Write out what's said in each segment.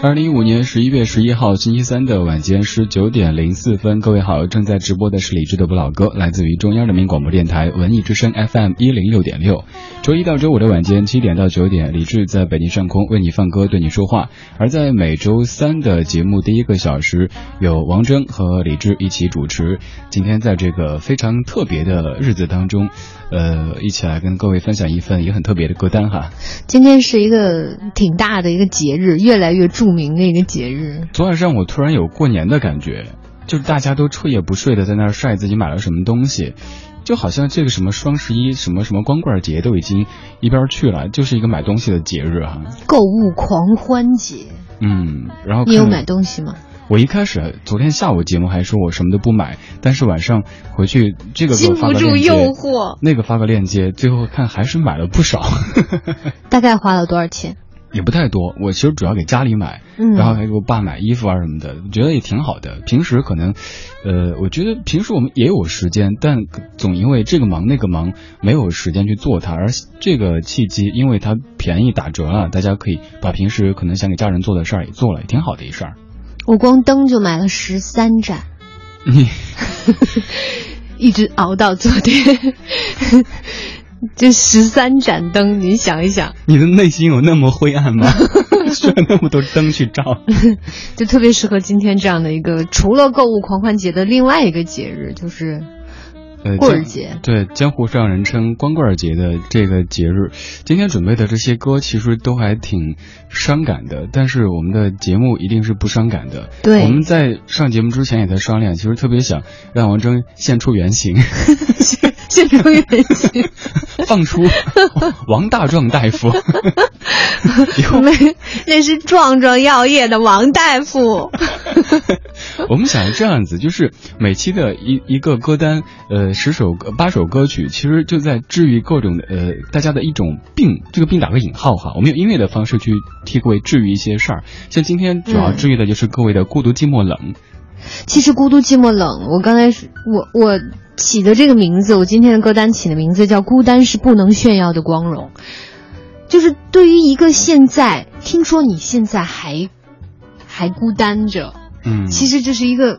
二零一五年十一月十一号星期三的晚间十九点零四分，各位好，正在直播的是李志的不老歌，来自于中央人民广播电台文艺之声 FM 一零六点六。周一到周五的晚间七点到九点，李志在北京上空为你放歌，对你说话；而在每周三的节目第一个小时，有王铮和李志一起主持。今天在这个非常特别的日子当中，呃，一起来跟各位分享一份也很特别的歌单哈。今天是一个挺大的一个节日，越来越著名的一个节日。昨晚上我突然有过年的感觉，就是大家都彻夜不睡的在那儿晒自己买了什么东西，就好像这个什么双十一、什么什么光棍节都已经一边去了，就是一个买东西的节日哈。购物狂欢节。嗯，然后你有买东西吗？我一开始昨天下午节目还说我什么都不买，但是晚上回去这个禁不住诱惑，那个发个链接，最后看还是买了不少。大概花了多少钱？也不太多，我其实主要给家里买，然后还给我爸买衣服啊什么的，觉得也挺好的。平时可能，呃，我觉得平时我们也有时间，但总因为这个忙那个忙，没有时间去做它。而这个契机，因为它便宜打折了，大家可以把平时可能想给家人做的事儿也做了，也挺好的一事儿。我光灯就买了十三盏，你一直熬到昨天。这十三盏灯，你想一想，你的内心有那么灰暗吗？需要那么多灯去照，就特别适合今天这样的一个除了购物狂欢节的另外一个节日，就是棍儿节。对，江湖上人称光棍节的这个节日，今天准备的这些歌其实都还挺伤感的，但是我们的节目一定是不伤感的。对，我们在上节目之前也在商量，其实特别想让王铮现出原形。现出原形，放出王大壮大夫，没，那是壮壮药业的王大夫。我们想这样子，就是每期的一一个歌单，呃，十首歌八首歌曲，其实就在治愈各种的呃大家的一种病。这个病打个引号哈，我们用音乐的方式去替各位治愈一些事儿。像今天主要治愈的就是各位的孤独寂寞冷。其实孤独寂寞冷，我刚才是我我。起的这个名字，我今天的歌单起的名字叫“孤单是不能炫耀的光荣”，就是对于一个现在听说你现在还还孤单着，嗯，其实这是一个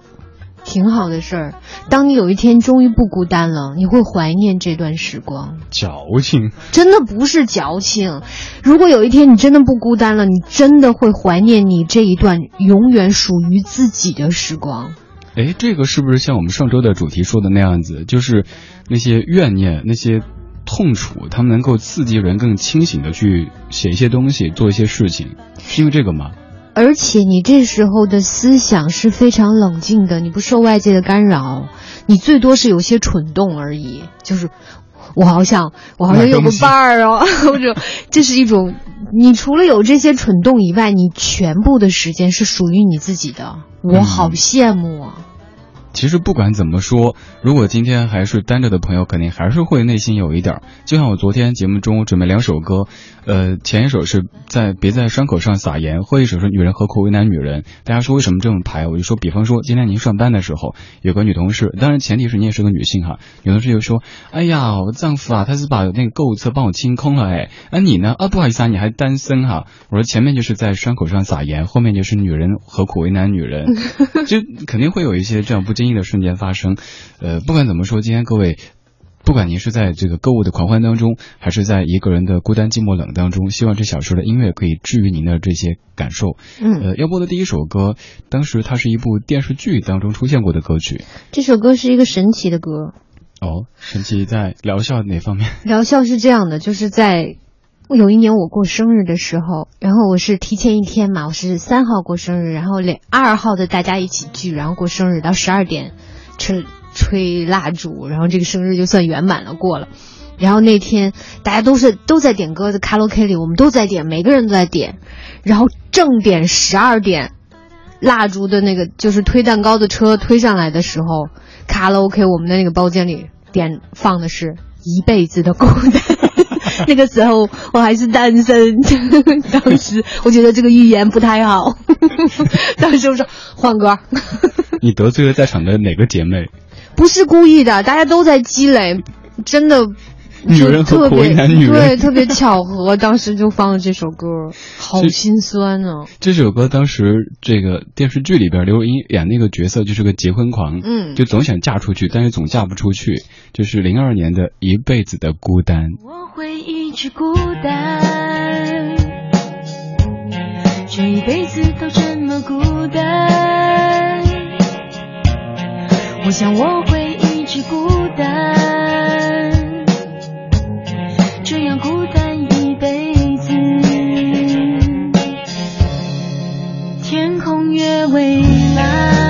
挺好的事儿。当你有一天终于不孤单了，你会怀念这段时光。矫情，真的不是矫情。如果有一天你真的不孤单了，你真的会怀念你这一段永远属于自己的时光。哎，这个是不是像我们上周的主题说的那样子？就是那些怨念、那些痛楚，他们能够刺激人更清醒的去写一些东西、做一些事情，是因为这个吗？而且你这时候的思想是非常冷静的，你不受外界的干扰，你最多是有些蠢动而已。就是我好想，我好想有个伴儿哦，或者这是一种，你除了有这些蠢动以外，你全部的时间是属于你自己的。我好羡慕啊！其实不管怎么说，如果今天还是单着的朋友，肯定还是会内心有一点。就像我昨天节目中准备两首歌，呃，前一首是在别在伤口上撒盐，后一首是女人何苦为难女人。大家说为什么这么排？我就说，比方说今天您上班的时候，有个女同事，当然前提是你也是个女性哈。女同事就说：“哎呀，我丈夫啊，他是把那个购物车帮我清空了，哎，那你呢？啊，不好意思啊，你还单身哈。”我说前面就是在伤口上撒盐，后面就是女人何苦为难女人，就肯定会有一些这样不。经意的瞬间发生，呃，不管怎么说，今天各位，不管您是在这个购物的狂欢当中，还是在一个人的孤单寂寞冷当中，希望这小时的音乐可以治愈您的这些感受。嗯，呃，要播的第一首歌，当时它是一部电视剧当中出现过的歌曲。这首歌是一个神奇的歌。哦，神奇在疗效哪方面？疗效是这样的，就是在。有一年我过生日的时候，然后我是提前一天嘛，我是三号过生日，然后两二号的大家一起聚，然后过生日到十二点，吹吹蜡烛，然后这个生日就算圆满了过了。然后那天大家都是都在点歌，在卡拉 OK 里，我们都在点，每个人都在点。然后正点十二点，蜡烛的那个就是推蛋糕的车推上来的时候，卡拉 OK 我们的那个包间里点放的是一辈子的孤单。那个时候我还是单身，当时我觉得这个预言不太好。当时我说换歌。你得罪了在场的哪个姐妹？不是故意的，大家都在积累，真的，女人和过男女人对特别巧合，当时就放了这首歌，好心酸哦。这首歌当时这个电视剧里边，刘若英演那个角色就是个结婚狂，嗯，就总想嫁出去，但是总嫁不出去，就是零二年的一辈子的孤单。我会一直孤单，这一辈子都这么孤单。我想我会一直孤单这样孤单一辈子。天空越蔚蓝。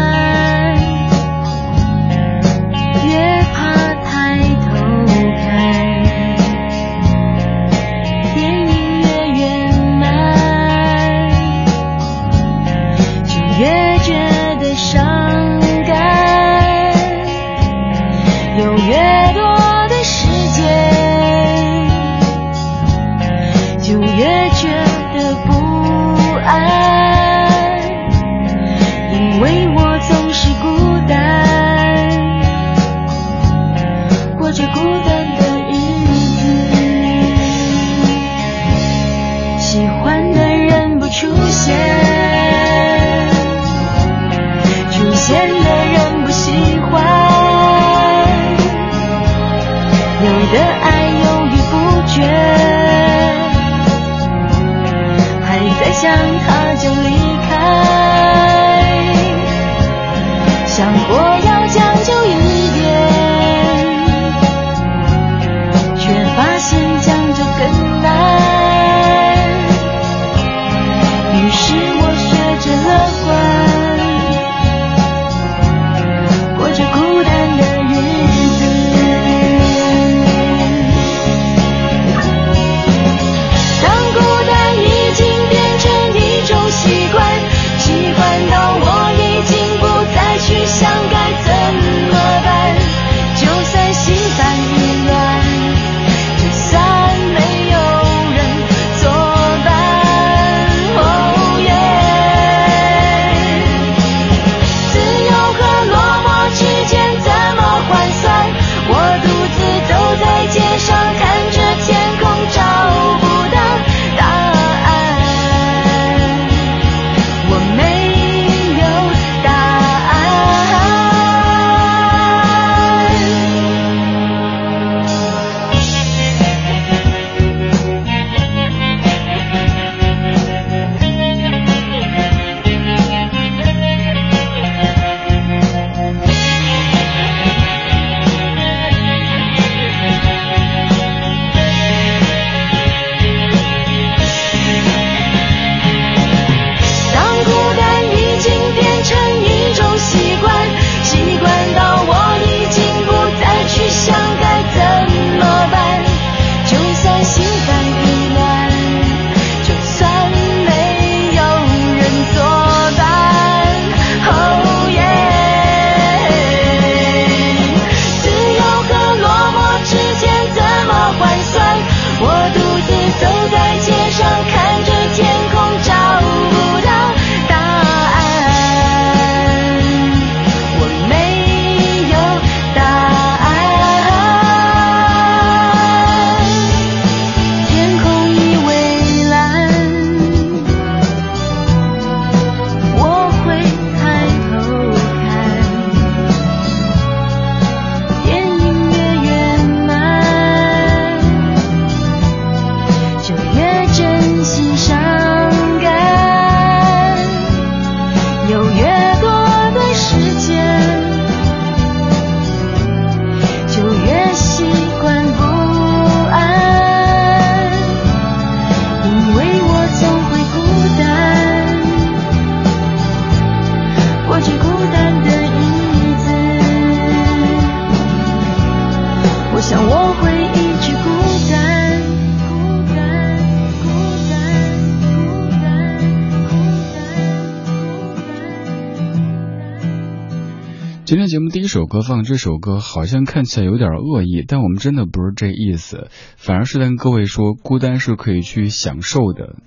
歌放这首歌好像看起来有点恶意但我们真的不是这意思反而是跟各位说孤单是可以去享受的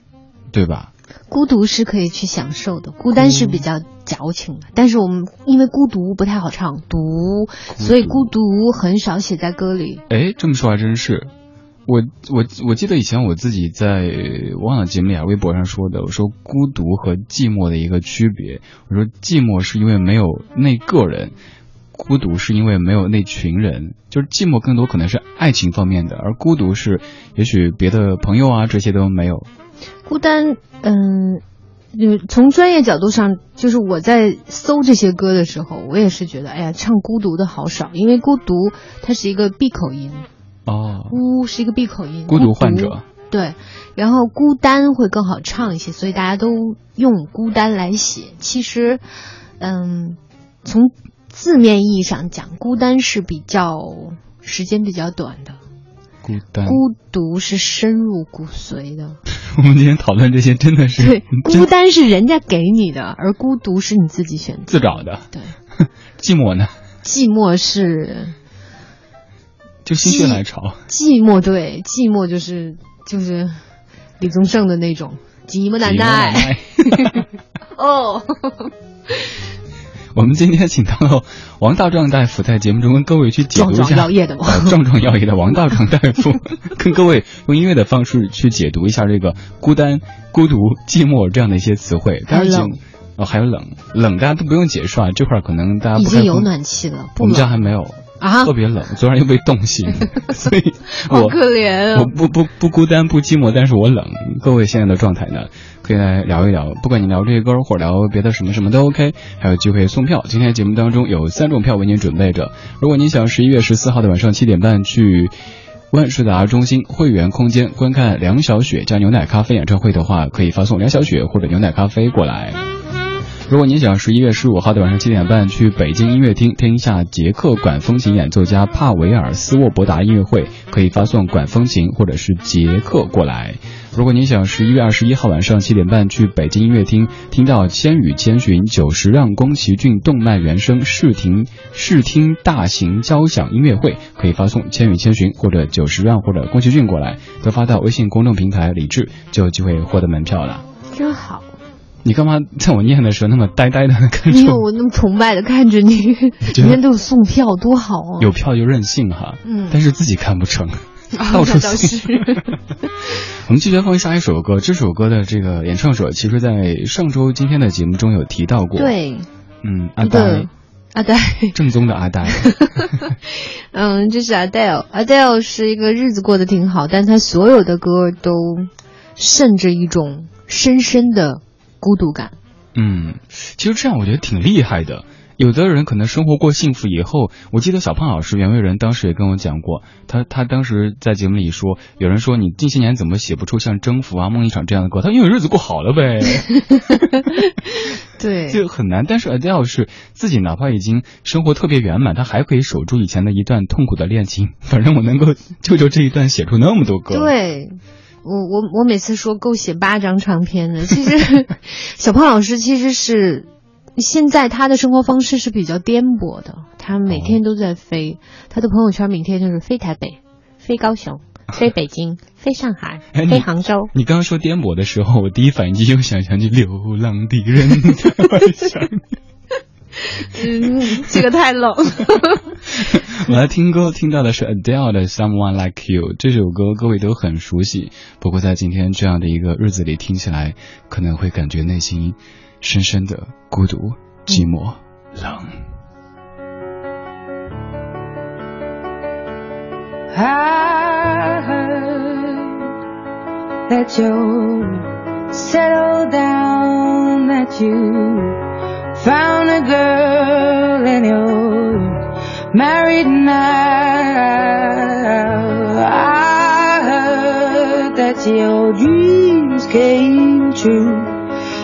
对吧？孤独是可以去享受的孤单是比较矫情的但是我们因为孤独不太好唱独。所以孤独很少写在歌里。诶这么说还真是。我我我记得以前我自己在忘了节目里啊微博上说的我说孤独和寂寞的一个区别我说寂寞是因为没有那个人孤独是因为没有那群人，就是寂寞更多可能是爱情方面的，而孤独是也许别的朋友啊这些都没有。孤单，嗯，就从专业角度上，就是我在搜这些歌的时候，我也是觉得，哎呀，唱孤独的好少，因为孤独它是一个闭口音。哦，孤是一个闭口音，孤独患者。对，然后孤单会更好唱一些，所以大家都用孤单来写。其实，嗯，从字面意义上讲，孤单是比较时间比较短的。孤单，孤独是深入骨髓的。我们今天讨论这些真的是，对，孤单是人家给你的，而孤独是你自己选择自找的。对，寂寞呢？寂寞是。就心血来潮，寂寞对，寂寞就是就是李宗盛的那种寂寞难耐。哦，我们今天请到了王大壮大夫，在节目中跟各位去解读一下壮壮药业的壮壮耀夜的王大壮大夫，跟各位用音乐的方式去解读一下这个孤单、孤独、寂寞这样的一些词汇。还有冷，哦，还有冷，冷大家都不用解释啊，这块可能大家已经有暖气了，我们家还没有。啊，特别冷，昨晚又被冻醒，所以好可怜。我不不不孤单不寂寞，但是我冷。各位现在的状态呢，可以来聊一聊，不管你聊这些歌或者聊别的什么什么都 OK，还有机会送票。今天节目当中有三种票为您准备着，如果您想十一月十四号的晚上七点半去万事达中心会员空间观看梁小雪加牛奶咖啡演唱会的话，可以发送梁小雪或者牛奶咖啡过来。如果您想十一月十五号的晚上七点半去北京音乐厅听一下捷克管风琴演奏家帕维尔斯沃伯达音乐会，可以发送管风琴或者是捷克过来。如果您想十一月二十一号晚上七点半去北京音乐厅听到《千与千寻》九十让宫崎骏动漫原声视听视听大型交响音乐会，可以发送《千与千寻》或者九十让或者宫崎骏过来，都发到微信公众平台李智，就有机会获得门票了。真好。你干嘛在我念的时候那么呆呆的看着？因为我那么崇拜的看着你，今天都有送票，多好啊！有票就任性哈，嗯，但是自己看不成，到处送。我们继续放下一首歌，这首歌的这个演唱者，其实在上周今天的节目中有提到过。对，嗯，阿呆，阿呆，正宗的阿呆。嗯，这是 Adele，Adele 是一个日子过得挺好，但他所有的歌都渗着一种深深的。孤独感，嗯，其实这样我觉得挺厉害的。有的人可能生活过幸福以后，我记得小胖老师袁惟仁当时也跟我讲过，他他当时在节目里说，有人说你近些年怎么写不出像征服啊梦一场这样的歌，他因为日子过好了呗 对，就很难。但是 Adele 是自己哪怕已经生活特别圆满，他还可以守住以前的一段痛苦的恋情，反正我能够就就这一段写出那么多歌，对。我我我每次说够写八张唱片的，其实 小胖老师其实是现在他的生活方式是比较颠簸的，他每天都在飞，他的朋友圈每天就是飞台北、飞高雄、飞北京、飞上海、飞杭州。你刚刚说颠簸的时候，我第一反应就又想象起流浪的人 嗯，这个太冷。我来听歌，听到的是 Adele 的 Someone Like You 这首歌，各位都很熟悉。不过在今天这样的一个日子里听起来，可能会感觉内心深深的孤独、寂寞、冷。I heard that you settled down, that you found a girl and you're married now. I heard that your dreams came true.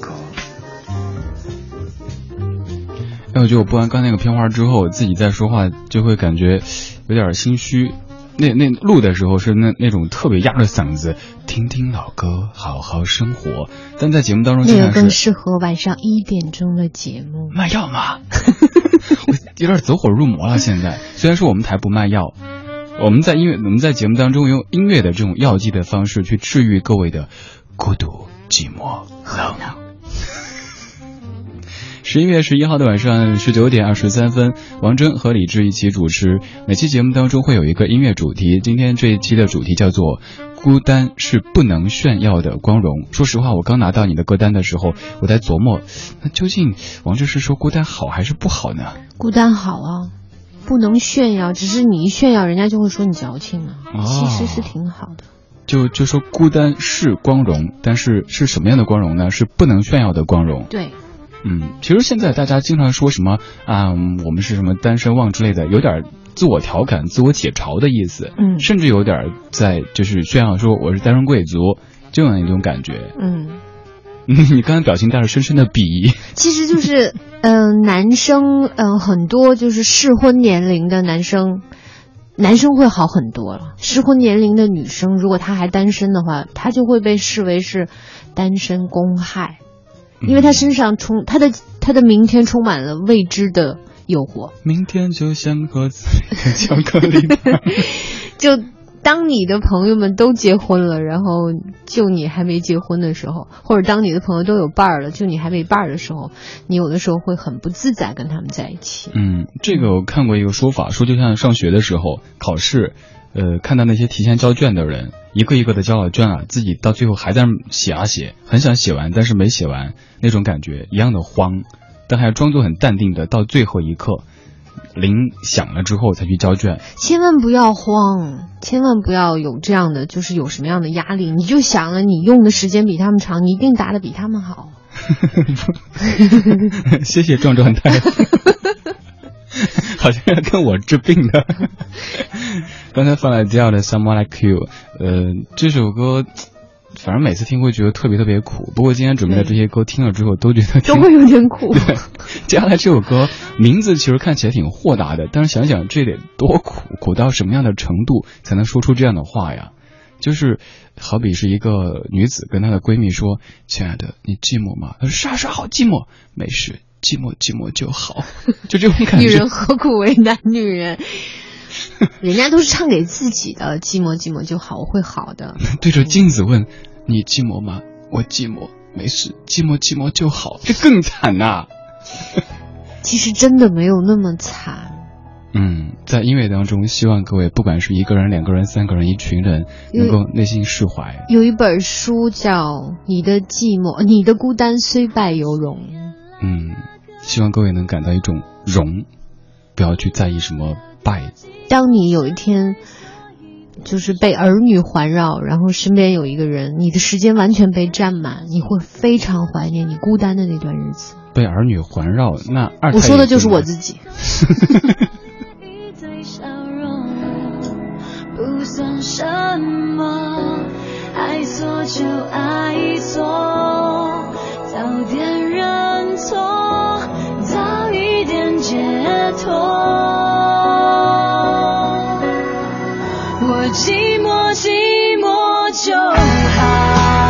歌。哎，我觉得我播完刚那个片花之后，自己在说话就会感觉有点心虚。那那录的时候是那那种特别压着嗓子，听听老歌，好好生活。但在节目当中，经那个更适合晚上一点钟的节目。卖药吗？我有点走火入魔了。现在虽然说我们台不卖药，我们在音乐我们在节目当中用音乐的这种药剂的方式去治愈各位的孤独、寂寞、冷。十一月十一号的晚上十九点二十三分，王铮和李志一起主持。每期节目当中会有一个音乐主题，今天这一期的主题叫做“孤单是不能炫耀的光荣”。说实话，我刚拿到你的歌单的时候，我在琢磨，那究竟王志是说孤单好还是不好呢？孤单好啊，不能炫耀，只是你一炫耀，人家就会说你矫情啊。哦其实是挺好的。就就说孤单是光荣，但是是什么样的光荣呢？是不能炫耀的光荣。对，嗯，其实现在大家经常说什么啊，嗯我们是什么单身汪之类的，有点自我调侃、自我解嘲的意思，嗯甚至有点在就是炫耀说我是单身贵族这样一种感觉。嗯，你刚才表情带着深深的鄙夷。其实就是，嗯、男生，嗯、很多就是适婚年龄的男生，男生会好很多了。适婚年龄的女生，如果她还单身的话，她就会被视为是单身公害，因为他身上充他的他的明天充满了未知的诱惑。明天就像盒子巧克力。就当你的朋友们都结婚了，然后就你还没结婚的时候，或者当你的朋友都有伴儿了，就你还没伴儿的时候，你有的时候会很不自在跟他们在一起。嗯，这个我看过一个说法，说就像上学的时候考试，呃，看到那些提前交卷的人，一个一个的交了卷啊，自己到最后还在写啊写，很想写完，但是没写完，那种感觉一样的慌，但还装作很淡定的到最后一刻，铃响了之后才去交卷。千万不要慌，千万不要有这样的，就是有什么样的压力，你就想了，你用的时间比他们长，你一定答的比他们好。谢谢壮壮太太，好像要跟我治病的。刚才放了第二的《Someone Like You》，呃，这首歌。反正每次听会觉得特别特别苦，不过今天准备的这些歌听了之后都觉得都会有点苦。对，接下来这首歌名字其实看起来挺豁达的，但是想想这得多苦，苦到什么样的程度才能说出这样的话呀？就是好比是一个女子跟她的闺蜜说：“亲爱的，你寂寞吗？”她说：“是啊，是啊，好寂寞，没事，寂寞寂寞就好。”就这种感觉。女人何苦为难女人？人家都是唱给自己的，寂寞寂寞就好，我会好的。对着镜子问：“你寂寞吗？”我寂寞，没事，寂寞寂寞就好。这更惨呐、啊！其实真的没有那么惨。嗯，在音乐当中，希望各位不管是一个人、两个人、三个人、一群人，能够内心释怀。有一本书叫《你的寂寞，你的孤单虽败犹荣》。嗯，希望各位能感到一种荣，不要去在意什么败。当你有一天就是被儿女环绕，然后身边有一个人，你的时间完全被占满，你会非常怀念你孤单的那段日子。被儿女环绕，那二我说的就是我自己。不算什么，爱错就爱错，早点认错，早一点解脱。寂寞寂寞就好，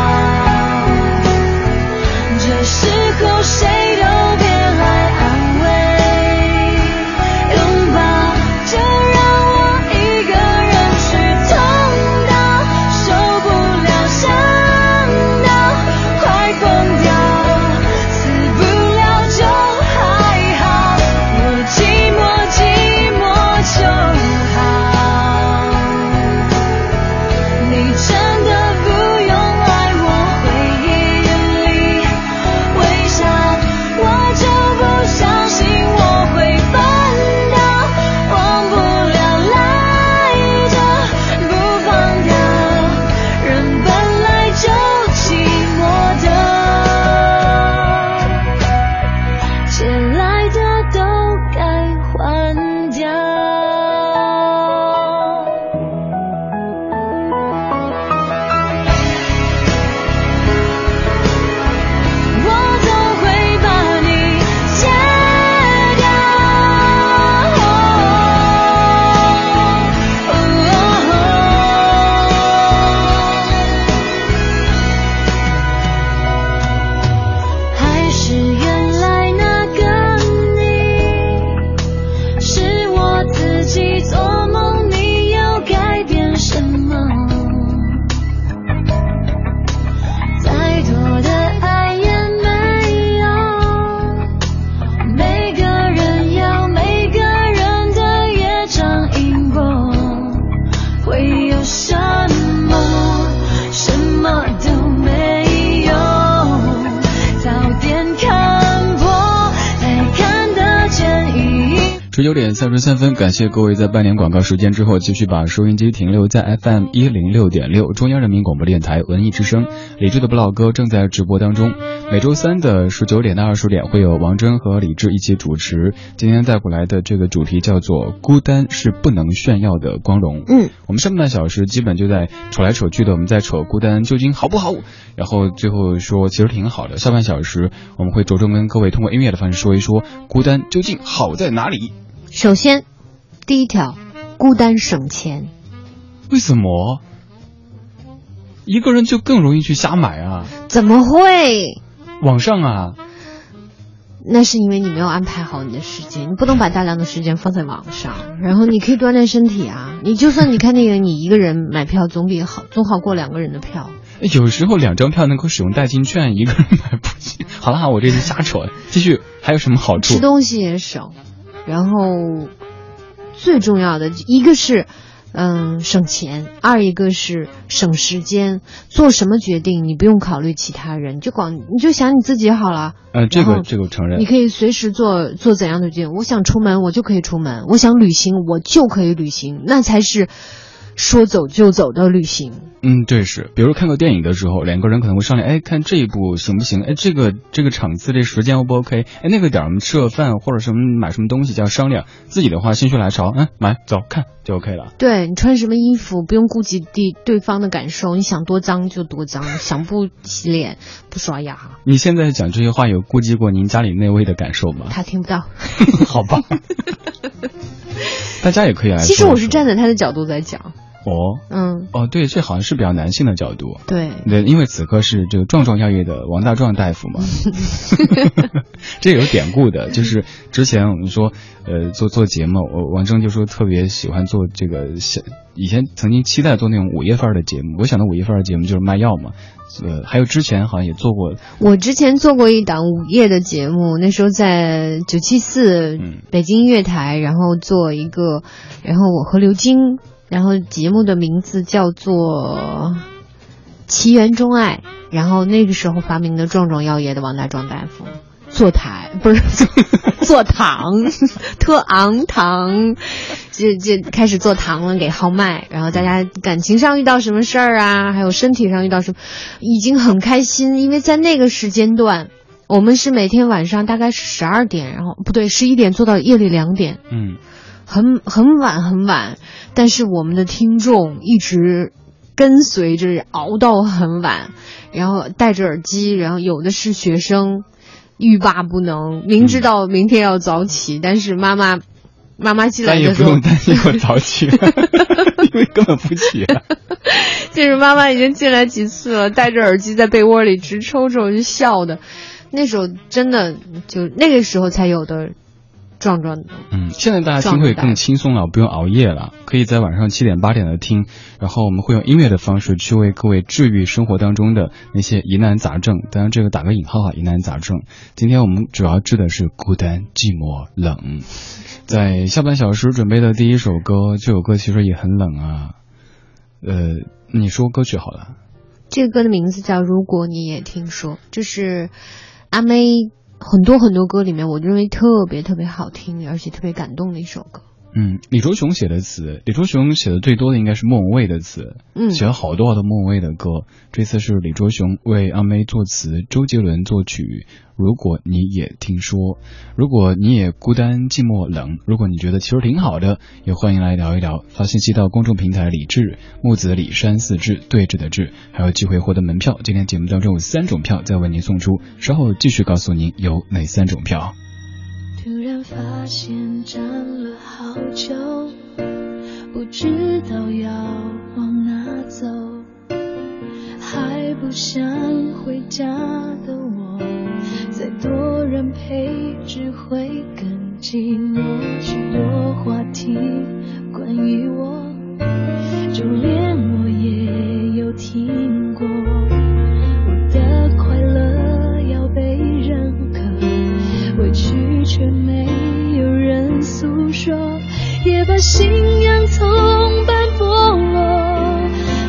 九点三十三分，感谢各位在半年广告时间之后，继续把收音机停留在 FM 一零六点六，中央人民广播电台文艺之声。李志的不老歌正在直播当中，每周三的十九点到二十点会有王铮和李志一起主持。今天带过来的这个主题叫做“孤单是不能炫耀的光荣”。嗯，我们上半小时基本就在扯来扯去的，我们在扯孤单究竟好不好，然后最后说其实挺好的。下半小时我们会着重跟各位通过音乐的方式说一说孤单究竟好在哪里。首先，第一条，孤单省钱。为什么？一个人就更容易去瞎买啊？怎么会？网上啊？那是因为你没有安排好你的时间，你不能把大量的时间放在网上。然后你可以锻炼身体啊，你就算你看那个，你一个人买票总比好，总好过两个人的票。有时候两张票能够使用代金券，一个人买不起。好了，我这是瞎扯。继续，还有什么好处？吃东西也省。然后最重要的一个是，嗯，省钱；二一个是省时间。做什么决定，你不用考虑其他人，就光你就想你自己好了。呃，这个这个我承认。你可以随时做做怎样的决定。我想出门，我就可以出门；我想旅行，我就可以旅行。那才是说走就走的旅行。嗯，对是，比如看个电影的时候，两个人可能会商量，哎，看这一部行不行？哎，这个这个场次这时间 O 不 OK？哎，那个点儿我们吃个饭或者什么买什么东西就要商量。自己的话心血来潮，嗯，买走看就 OK 了。对你穿什么衣服不用顾及对对方的感受，你想多脏就多脏，想不洗脸不刷牙。你现在讲这些话有顾及过您家里那位的感受吗？他听不到。好吧。大家也可以来。其实我是站在他的角度在讲。哦，嗯，哦，对，这好像是比较男性的角度，对，对，因为此刻是这个壮壮药业的王大壮大夫嘛，这有典故的，就是之前我们说，呃，做做节目，我王铮就说特别喜欢做这个，以前曾经期待做那种午夜范儿的节目，我想到午夜范儿的节目就是卖药嘛，呃，还有之前好像也做过，我之前做过一档午夜的节目，那时候在九七四北京音乐台，然后做一个，然后我和刘晶。然后节目的名字叫做《奇缘钟爱》，然后那个时候发明的壮壮药业的王大壮大夫坐台不是 坐堂，特昂堂，就就开始做堂了，给号脉。然后大家感情上遇到什么事儿啊，还有身体上遇到什么，已经很开心，因为在那个时间段，我们是每天晚上大概是十二点，然后不对，十一点做到夜里两点，嗯。很很晚很晚，但是我们的听众一直跟随着熬到很晚，然后戴着耳机，然后有的是学生，欲罢不能，明知道明天要早起，但是妈妈妈妈进来的时候，也不用担心我早起，因为根本不起。就是妈妈已经进来几次了，戴着耳机在被窝里直抽抽，就笑的，那时候真的就那个时候才有的。壮壮的，嗯，现在大家听会更轻松了，不用熬夜了，可以在晚上七点八点的听，然后我们会用音乐的方式去为各位治愈生活当中的那些疑难杂症，当然这个打个引号哈，疑难杂症。今天我们主要治的是孤单、寂寞、冷。在下半小时准备的第一首歌，这首歌其实也很冷啊，呃，你说歌曲好了。这个歌的名字叫《如果你也听说》，就是阿妹。很多很多歌里面，我认为特别特别好听，而且特别感动的一首歌。嗯，李卓雄写的词，李卓雄写的最多的应该是莫文蔚的词，嗯，写了好多好多莫文蔚的歌。这次是李卓雄为阿妹作词，周杰伦作曲。如果你也听说，如果你也孤单寂寞冷，如果你觉得其实挺好的，也欢迎来聊一聊。发信息到公众平台李志木子李山四志对峙的志，还有机会获得门票。今天节目当中有三种票在为您送出，稍后继续告诉您有哪三种票。发现站了好久，不知道要往哪走，还不想回家的我，再多人陪只会更寂寞。许多话题关于我，就连我也有听过。我的快乐要被认可，委屈。却说，也把信仰从半剥落，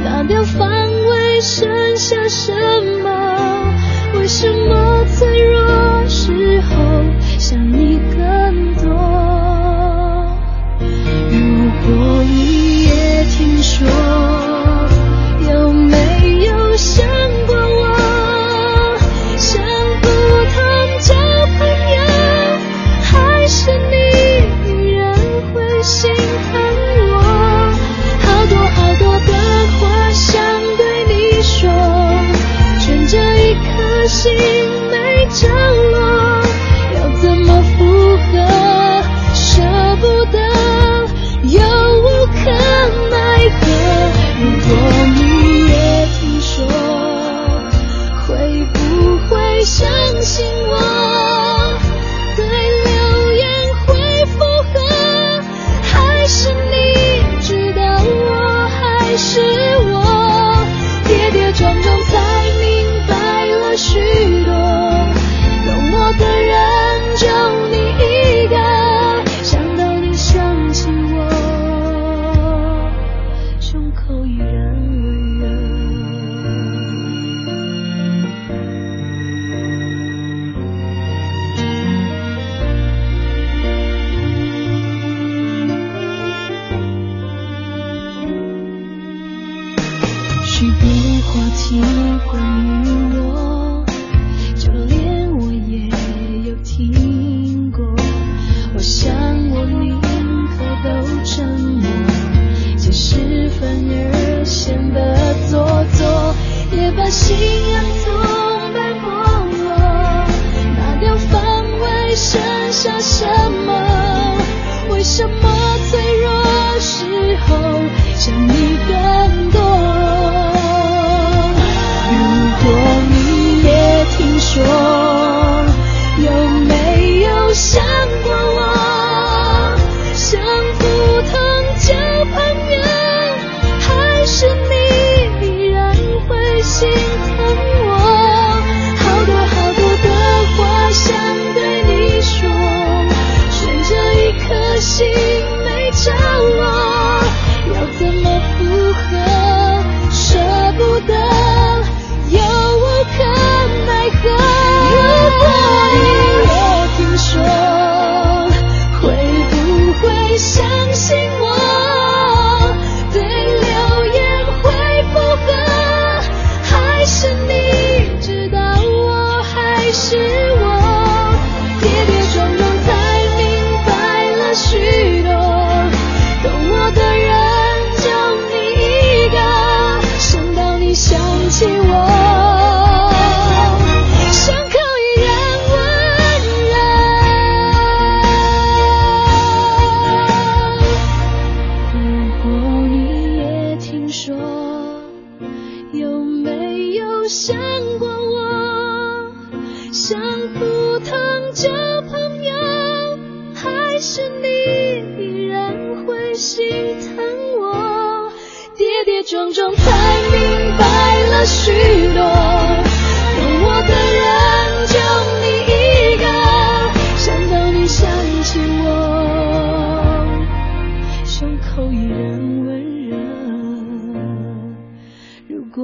拿掉防卫，剩下什么？为什么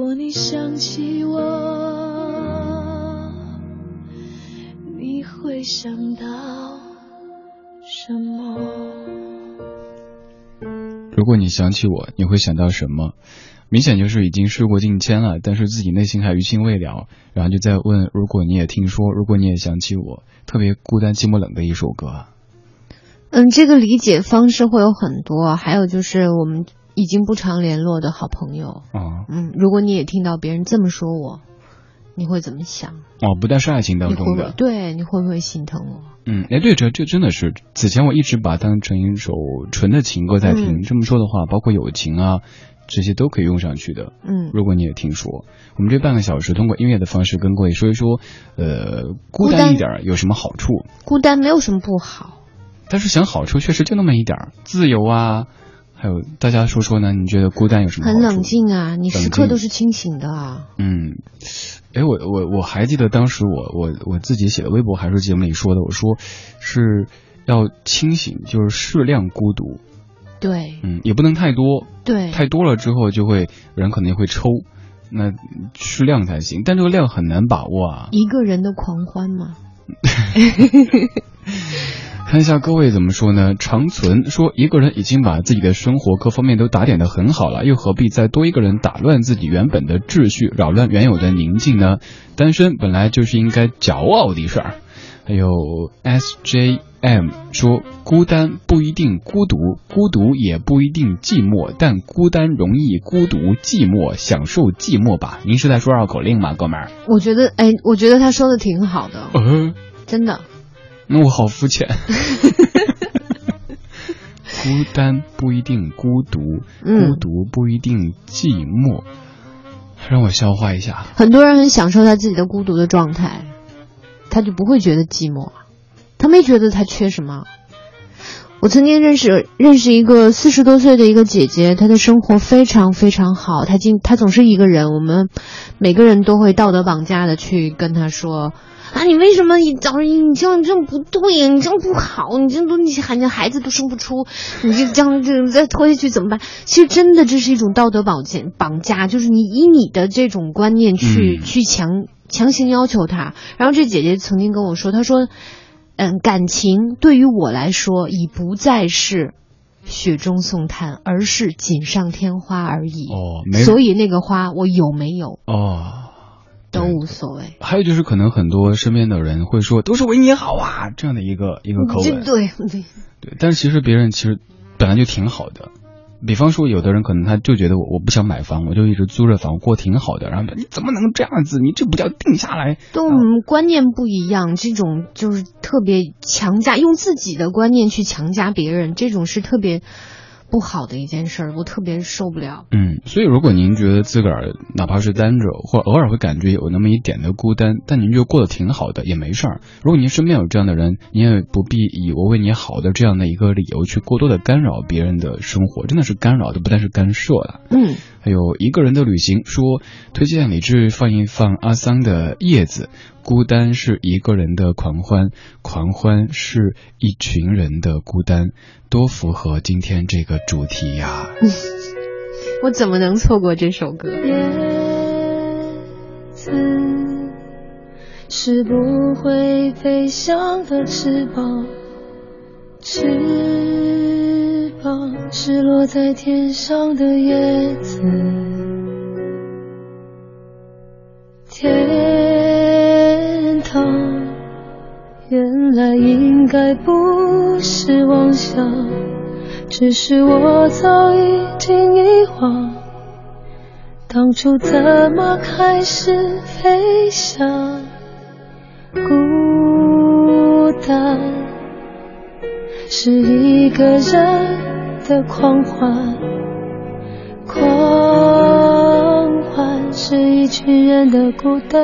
果你想起我，你会想到什么？如果你想起我，你会想到什么？明显就是已经事过境迁了，但是自己内心还余情未了，然后就在问：如果你也听说，如果你也想起我，特别孤单、寂寞、冷的一首歌。嗯，这个理解方式会有很多，还有就是我们已经不常联络的好朋友。啊、嗯，如果你也听到别人这么说我，你会怎么想？哦，不但是爱情当中的，对？你会不会心疼我？嗯，哎，对，这这真的是，此前我一直把它当成一首纯的情歌在听。嗯这么说的话，包括友情啊，这些都可以用上去的。嗯，如果你也听说，我们这半个小时通过音乐的方式跟各位说一说，呃，孤孤单单一点有什么好处？孤单没有什么不好。但是想好处确实就那么一点儿，自由啊，还有大家说说呢？你觉得孤单有什么？很冷。静啊，你时刻都是清醒的啊。嗯，哎，我我我还记得当时我我我自己写的微博还是节目里说的，我说是要清醒，就是适量孤独，对嗯，也不能太多，对，太多了之后就会人可能会抽，那适量才行，但这个量很难把握啊。一个人的狂欢嘛。看一下各位怎么说呢？长存说，一个人已经把自己的生活各方面都打点的很好了，又何必再多一个人打乱自己原本的秩序，扰乱原有的宁静呢？单身本来就是应该骄傲的事儿。还有 SJM 说，孤单不一定孤独，孤独也不一定寂寞，但孤单容易孤独寂寞，享受寂寞吧。您是在说绕口令吗，哥们儿？我觉得，哎，我觉得他说的挺好的，呃，真的。那我好肤浅。孤单不一定孤独，嗯孤独不一定寂寞。让我消化一下。很多人很享受他自己的孤独的状态，他就不会觉得寂寞，他没觉得他缺什么。我曾经认识认识一个四十多岁的一个姐姐，她的生活非常非常好，她经她总是一个人，我们每个人都会道德绑架的去跟她说。啊，你为什么你早上你这样这样不对呀？你这样不好，你这都你喊着孩子都生不出，你这这样这再拖下去怎么办？其实真的这是一种道德绑架，绑架就是你以你的这种观念去、嗯去强强行要求他。然后这姐姐曾经跟我说，她说，嗯，感情对于我来说已不再是雪中送炭，而是锦上添花而已。哦，没所以那个花我有没有？哦，都无所谓。还有就是，可能很多身边的人会说，都是为你好啊，这样的一个一个口吻。对对对，但是其实别人其实本来就挺好的。比方说，有的人可能他就觉得我我不想买房，我就一直租着房，过挺好的。然后你怎么能这样子？你这不叫定下来。跟我们观念不一样，这种就是特别强加，用自己的观念去强加别人，这种是特别。不好的一件事儿，我特别受不了。嗯，所以如果您觉得自个儿哪怕是单着，或偶尔会感觉有那么一点的孤单，但您就过得挺好的，也没事儿。如果您身边有这样的人，您也不必以我为你好的这样的一个理由去过多的干扰别人的生活，真的是干扰的，不但是干涉了。嗯，还有一个人的旅行，说推荐李志放一放阿桑的叶子。孤单是一个人的狂欢，狂欢是一群人的孤单，多符合今天这个主题呀！我怎么能错过这首歌？叶子是不会飞翔的翅膀，翅膀是落在天上的叶子，天。原来应该不是妄想，只是我早已经遗忘，当初怎么开始飞翔？孤单是一个人的狂欢，狂欢是一群人的孤单。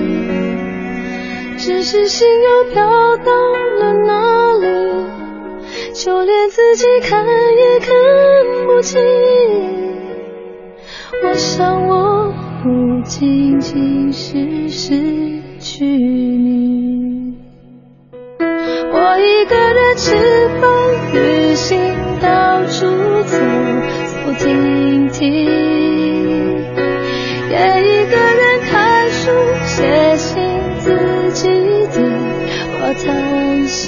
只是心又飘到了哪里？就连自己看也看不清。我想我不仅仅是失去你，我一个人吃饭、旅行、到处走走停停。也一个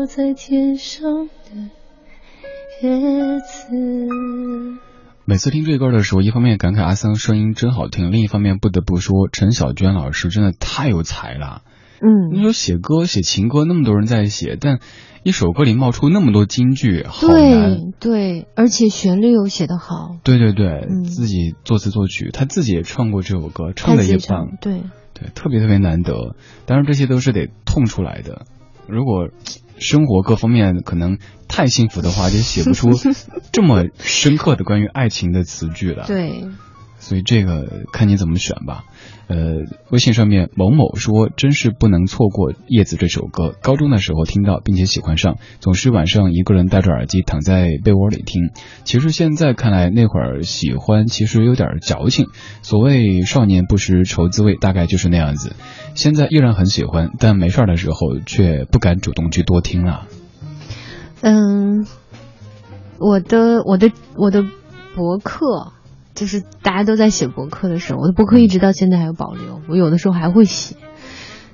落在天上的叶子。每次听这歌的时候，一方面感慨阿桑声音真好听，另一方面不得不说陈小娟老师真的太有才了。嗯你嗯，说写歌写情歌那么多人在写，但一首歌里冒出那么多金句，好难。对对，而且旋律又写得好，对对对，嗯自己作词作曲，他自己也唱过这首歌，唱他的也棒，对，对，特别特别难得。当然这些都是得痛出来的。如果生活各方面可能太幸福的话，就写不出 这么深刻的关于爱情的词句了。对，所以这个看你怎么选吧。呃，微信上面某某说，真是不能错过《叶子》这首歌。高中的时候听到，并且喜欢上，总是晚上一个人戴着耳机躺在被窝里听。其实现在看来，那会儿喜欢其实有点矫情。所谓少年不识愁滋味，大概就是那样子。现在依然很喜欢，但没事的时候却不敢主动去多听了。嗯，我的我的我的博客，就是大家都在写博客的时候，我的博客一直到现在还有保留，我有的时候还会写。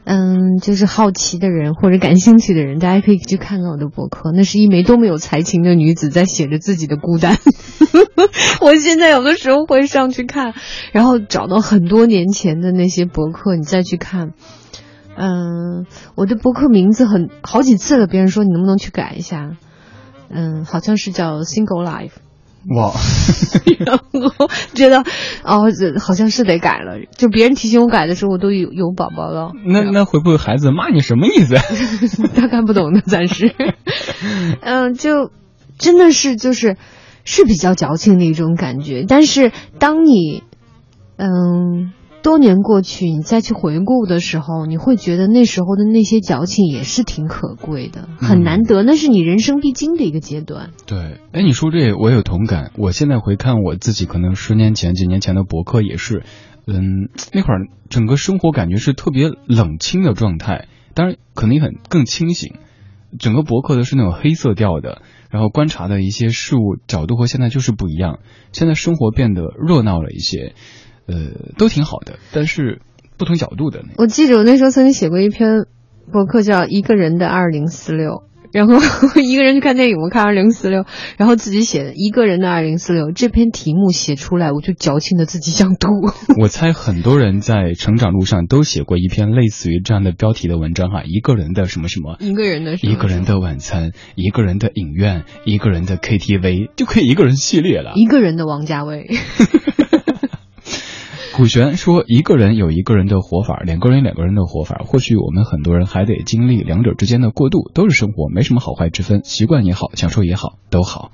嗯，就是好奇的人或者感兴趣的人，大家可以去看看我的博客。那是一枚多么有才情的女子在写着自己的孤单。我现在有的时候会上去看，然后找到很多年前的那些博客，你再去看。嗯，我的博客名字很好几次了，别人说你能不能去改一下？嗯，好像是叫 Single Life，哇，然后觉得哦，这好像是得改了。就别人提醒我改的时候，我都有有宝宝了。那那会不会孩子骂你什么意思？他看不懂的，暂时。嗯，就真的是就是是比较矫情的一种感觉，但是当你嗯多年过去，你再去回顾的时候，你会觉得那时候的那些矫情也是挺可贵的，很难得，那是你人生必经的一个阶段。对，哎，你说这我有同感。我现在回看我自己，可能十年前、几年前的博客也是，嗯，那会儿整个生活感觉是特别冷清的状态，当然可能也很更清醒。整个博客都是那种黑色调的，然后观察的一些事物角度和现在就是不一样。现在生活变得热闹了一些，呃，都挺好的，但是不同角度的。我记得我那时候曾经写过一篇博客叫《一个人的二零四六》，然后 一个人去看电影，我看二零四六，然后自己写的一个人的二零四六这篇题目写出来，我就矫情的自己想吐。我猜很多人在成长路上都写过一篇类似于这样的标题的文章哈，一个人的什么什么，一个人的什么一个人的晚餐，一个人的影院，一个人的 KTV，就可以一个人系列了。一个人的王家卫。古玄说，一个人有一个人的活法，两个人有两个人的活法。或许我们很多人还得经历两者之间的过渡，都是生活，没什么好坏之分，习惯也好，享受也好，都好。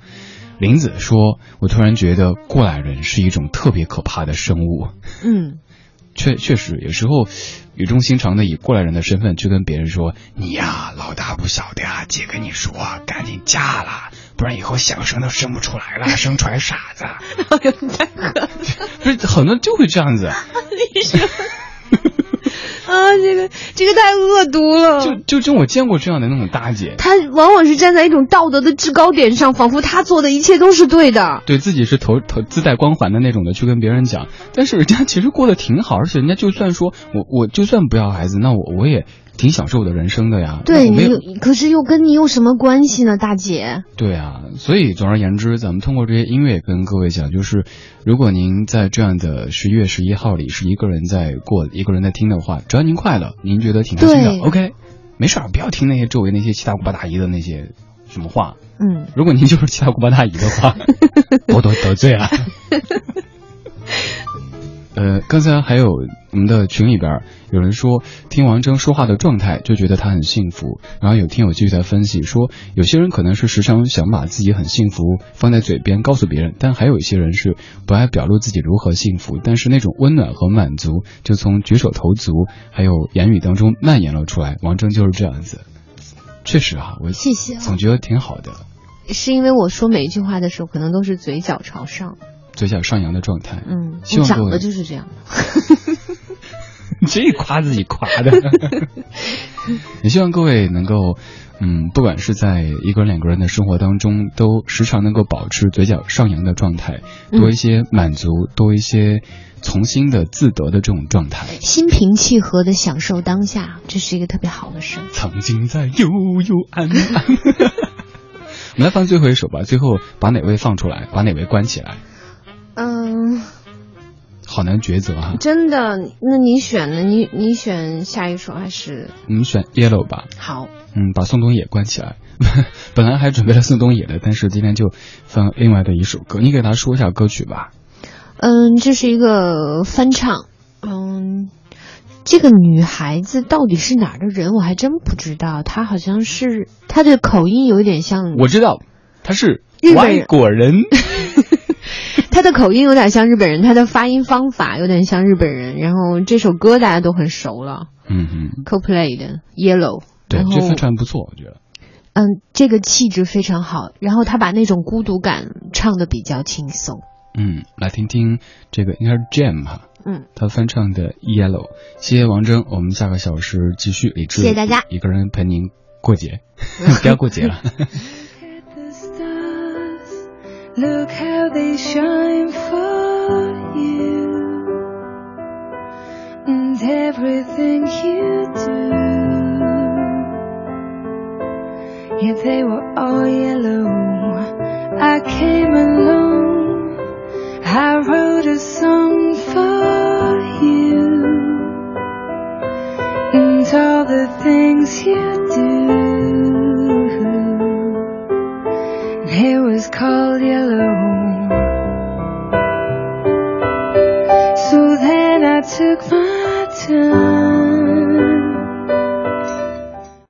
林子说，我突然觉得过来人是一种特别可怕的生物。嗯，确确实，有时候语重心长的以过来人的身份去跟别人说：“你呀，老大不小的呀，姐跟你说，赶紧嫁了，不然以后想生都生不出来了，生出来傻子。哎呦，太狠！”不是很多人就会这样子，你 说 啊，这个这个太恶毒了。就就就我见过这样的那种大姐，她往往是站在一种道德的制高点上，仿佛她做的一切都是对的。对自己是头头自带光环的那种的去跟别人讲，但是人家其实过得挺好，而且人家就算说我我就算不要孩子，那我我也挺享受我的人生的呀。对没有有，可是又跟你有什么关系呢，大姐？对啊，所以总而言之，咱们通过这些音乐跟各位讲，就是如果您在这样的十一月十一号里是一个人在过，一个人在听的话，只要您快乐，您觉得挺开心的，OK，没事儿，不要听那些周围那些七大姑八大姨的那些什么话。嗯，如果您就是七大姑八大姨的话，我都得罪啊。呃，刚才还有我们的群里边有人说，听王铮说话的状态就觉得他很幸福。然后有听友继续在分析说，有些人可能是时常想把自己很幸福放在嘴边告诉别人，但还有一些人是不爱表露自己如何幸福，但是那种温暖和满足就从举手投足还有言语当中蔓延了出来。王铮就是这样子，确实啊，我 谢谢啊总觉得挺好的。是因为我说每一句话的时候，可能都是嘴角朝上，嘴角上扬的状态。嗯，希望长得就是这样的。这夸自己夸的。也希望各位能够，嗯，不管是在一个人、两个人的生活当中，都时常能够保持嘴角上扬的状态，嗯多一些满足，多一些从心的自得的这种状态。心平气和的享受当下，这是一个特别好的事。曾经在幽幽暗暗。我们来放最后一首吧，最后把哪位放出来，把哪位关起来，嗯，好难抉择啊。真的，那你选呢？你你选下一首还是我们选 Yellow 吧。好？嗯，把宋冬野关起来。本来还准备了宋冬野的，但是今天就放另外的一首歌。你给他说一下歌曲吧。嗯，这是一个翻唱。嗯，这个女孩子到底是哪儿的人，我还真不知道。她好像是她的口音有一点像，我知道她是外国人。她的口音有点像日本人，他的发音方法有点像日本人。然后这首歌大家都很熟了嗯嗯，，CoPlay 的 Yellow。对，这翻唱不错，我觉得。嗯，这个气质非常好，然后他把那种孤独感唱的比较轻松。嗯，来听听这个应该是 Jam 哈，嗯，他翻唱的 Yellow。谢谢王铮，我们下个小时继续理智，谢谢大家一个人陪您过节，不要过节了。Look how they shine for you. And everything you do. Yeah, they were all yellow. I came along. I wrote a song for you. And all the things you do. It was called yellow. So then I took my time.